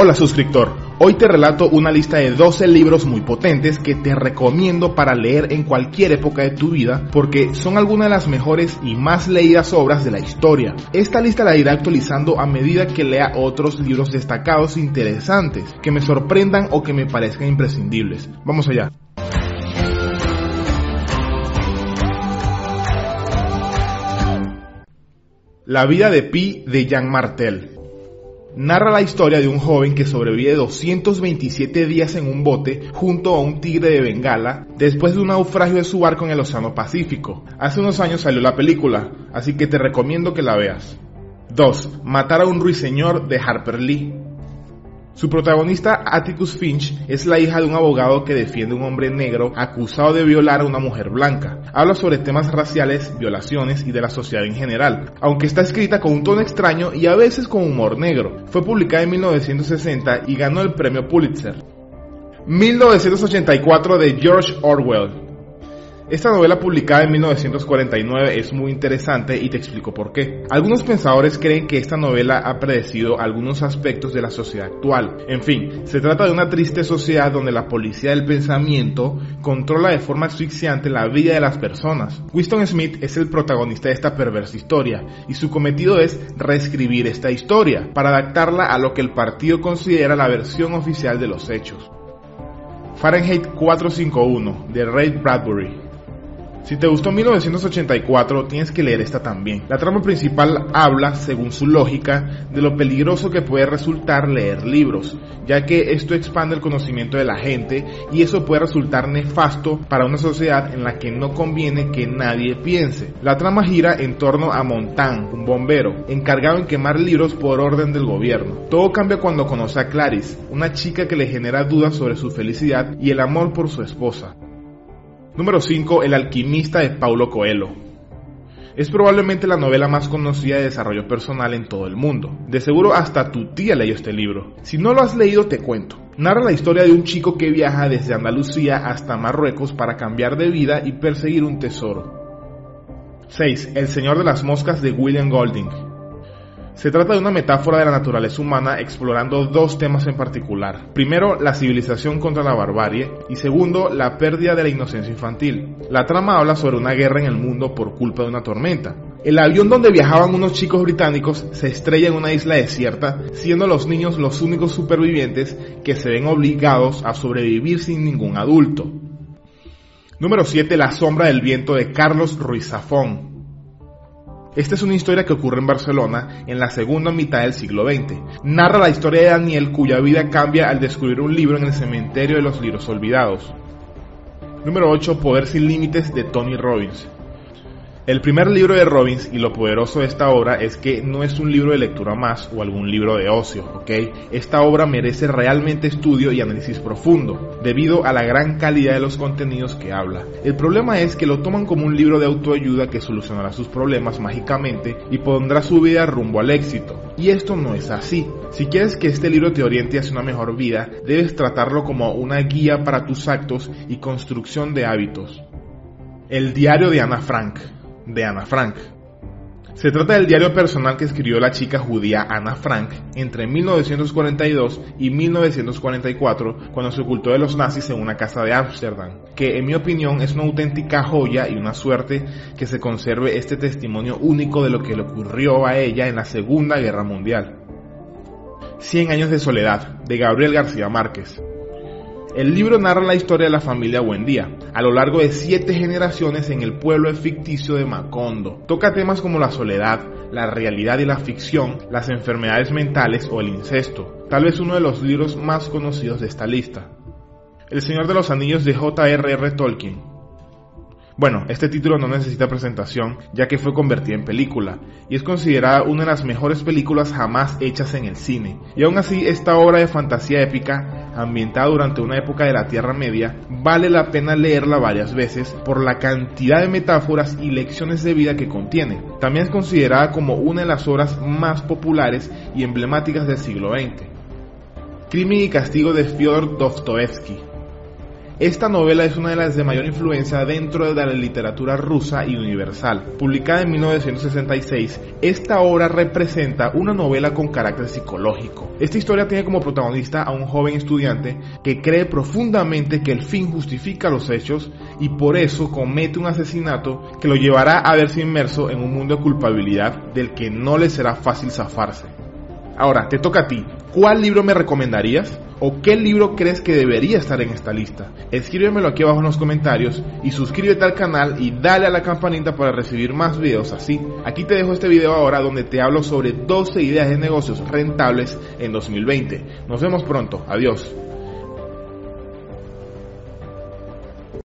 Hola suscriptor, hoy te relato una lista de 12 libros muy potentes que te recomiendo para leer en cualquier época de tu vida porque son algunas de las mejores y más leídas obras de la historia. Esta lista la iré actualizando a medida que lea otros libros destacados e interesantes que me sorprendan o que me parezcan imprescindibles. Vamos allá. La vida de Pi de Jean Martel narra la historia de un joven que sobrevive 227 días en un bote junto a un tigre de Bengala después de un naufragio de su barco en el Océano Pacífico. Hace unos años salió la película, así que te recomiendo que la veas. 2. Matar a un ruiseñor de Harper Lee. Su protagonista, Atticus Finch, es la hija de un abogado que defiende a un hombre negro acusado de violar a una mujer blanca. Habla sobre temas raciales, violaciones y de la sociedad en general, aunque está escrita con un tono extraño y a veces con humor negro. Fue publicada en 1960 y ganó el premio Pulitzer. 1984 de George Orwell. Esta novela publicada en 1949 es muy interesante y te explico por qué. Algunos pensadores creen que esta novela ha predecido algunos aspectos de la sociedad actual. En fin, se trata de una triste sociedad donde la policía del pensamiento controla de forma asfixiante la vida de las personas. Winston Smith es el protagonista de esta perversa historia y su cometido es reescribir esta historia para adaptarla a lo que el partido considera la versión oficial de los hechos. Fahrenheit 451 de Ray Bradbury si te gustó 1984, tienes que leer esta también. La trama principal habla, según su lógica, de lo peligroso que puede resultar leer libros, ya que esto expande el conocimiento de la gente y eso puede resultar nefasto para una sociedad en la que no conviene que nadie piense. La trama gira en torno a Montan, un bombero, encargado en quemar libros por orden del gobierno. Todo cambia cuando conoce a Clarice, una chica que le genera dudas sobre su felicidad y el amor por su esposa. Número 5. El alquimista de Paulo Coelho. Es probablemente la novela más conocida de desarrollo personal en todo el mundo. De seguro hasta tu tía leyó este libro. Si no lo has leído te cuento. Narra la historia de un chico que viaja desde Andalucía hasta Marruecos para cambiar de vida y perseguir un tesoro. 6. El Señor de las Moscas de William Golding. Se trata de una metáfora de la naturaleza humana explorando dos temas en particular. Primero, la civilización contra la barbarie y segundo, la pérdida de la inocencia infantil. La trama habla sobre una guerra en el mundo por culpa de una tormenta. El avión donde viajaban unos chicos británicos se estrella en una isla desierta, siendo los niños los únicos supervivientes que se ven obligados a sobrevivir sin ningún adulto. Número 7. La sombra del viento de Carlos Ruiz Zafón. Esta es una historia que ocurre en Barcelona en la segunda mitad del siglo XX. Narra la historia de Daniel cuya vida cambia al descubrir un libro en el cementerio de los libros olvidados. Número 8. Poder sin límites de Tony Robbins. El primer libro de Robbins y lo poderoso de esta obra es que no es un libro de lectura más o algún libro de ocio, ¿ok? Esta obra merece realmente estudio y análisis profundo, debido a la gran calidad de los contenidos que habla. El problema es que lo toman como un libro de autoayuda que solucionará sus problemas mágicamente y pondrá su vida rumbo al éxito. Y esto no es así. Si quieres que este libro te oriente hacia una mejor vida, debes tratarlo como una guía para tus actos y construcción de hábitos. El diario de Ana Frank de Ana Frank. Se trata del diario personal que escribió la chica judía Ana Frank entre 1942 y 1944 cuando se ocultó de los nazis en una casa de Ámsterdam, que en mi opinión es una auténtica joya y una suerte que se conserve este testimonio único de lo que le ocurrió a ella en la Segunda Guerra Mundial. Cien años de soledad, de Gabriel García Márquez. El libro narra la historia de la familia Buendía, a lo largo de siete generaciones en el pueblo ficticio de Macondo. Toca temas como la soledad, la realidad y la ficción, las enfermedades mentales o el incesto, tal vez uno de los libros más conocidos de esta lista. El Señor de los Anillos de J.R.R. Tolkien, bueno, este título no necesita presentación ya que fue convertida en película y es considerada una de las mejores películas jamás hechas en el cine. Y aún así, esta obra de fantasía épica, ambientada durante una época de la Tierra Media, vale la pena leerla varias veces por la cantidad de metáforas y lecciones de vida que contiene. También es considerada como una de las obras más populares y emblemáticas del siglo XX. Crimen y castigo de Fyodor Dostoevsky Esta novela es una de las de mayor influencia dentro de la literatura rusa y universal. Publicada en 1966, esta obra representa una novela con carácter psicológico. Esta historia tiene como protagonista a un joven estudiante que cree profundamente que el fin justifica los hechos y por eso comete un asesinato que lo llevará a verse inmerso en un mundo de culpabilidad del que no le será fácil zafarse. Ahora, te toca a ti. ¿Cuál libro me recomendarías? ¿O qué libro crees que debería estar en esta lista? Escríbemelo aquí abajo en los comentarios y suscríbete al canal y dale a la campanita para recibir más videos así. Aquí te dejo este video ahora donde te hablo sobre 12 ideas de negocios rentables en 2020. Nos vemos pronto. Adiós.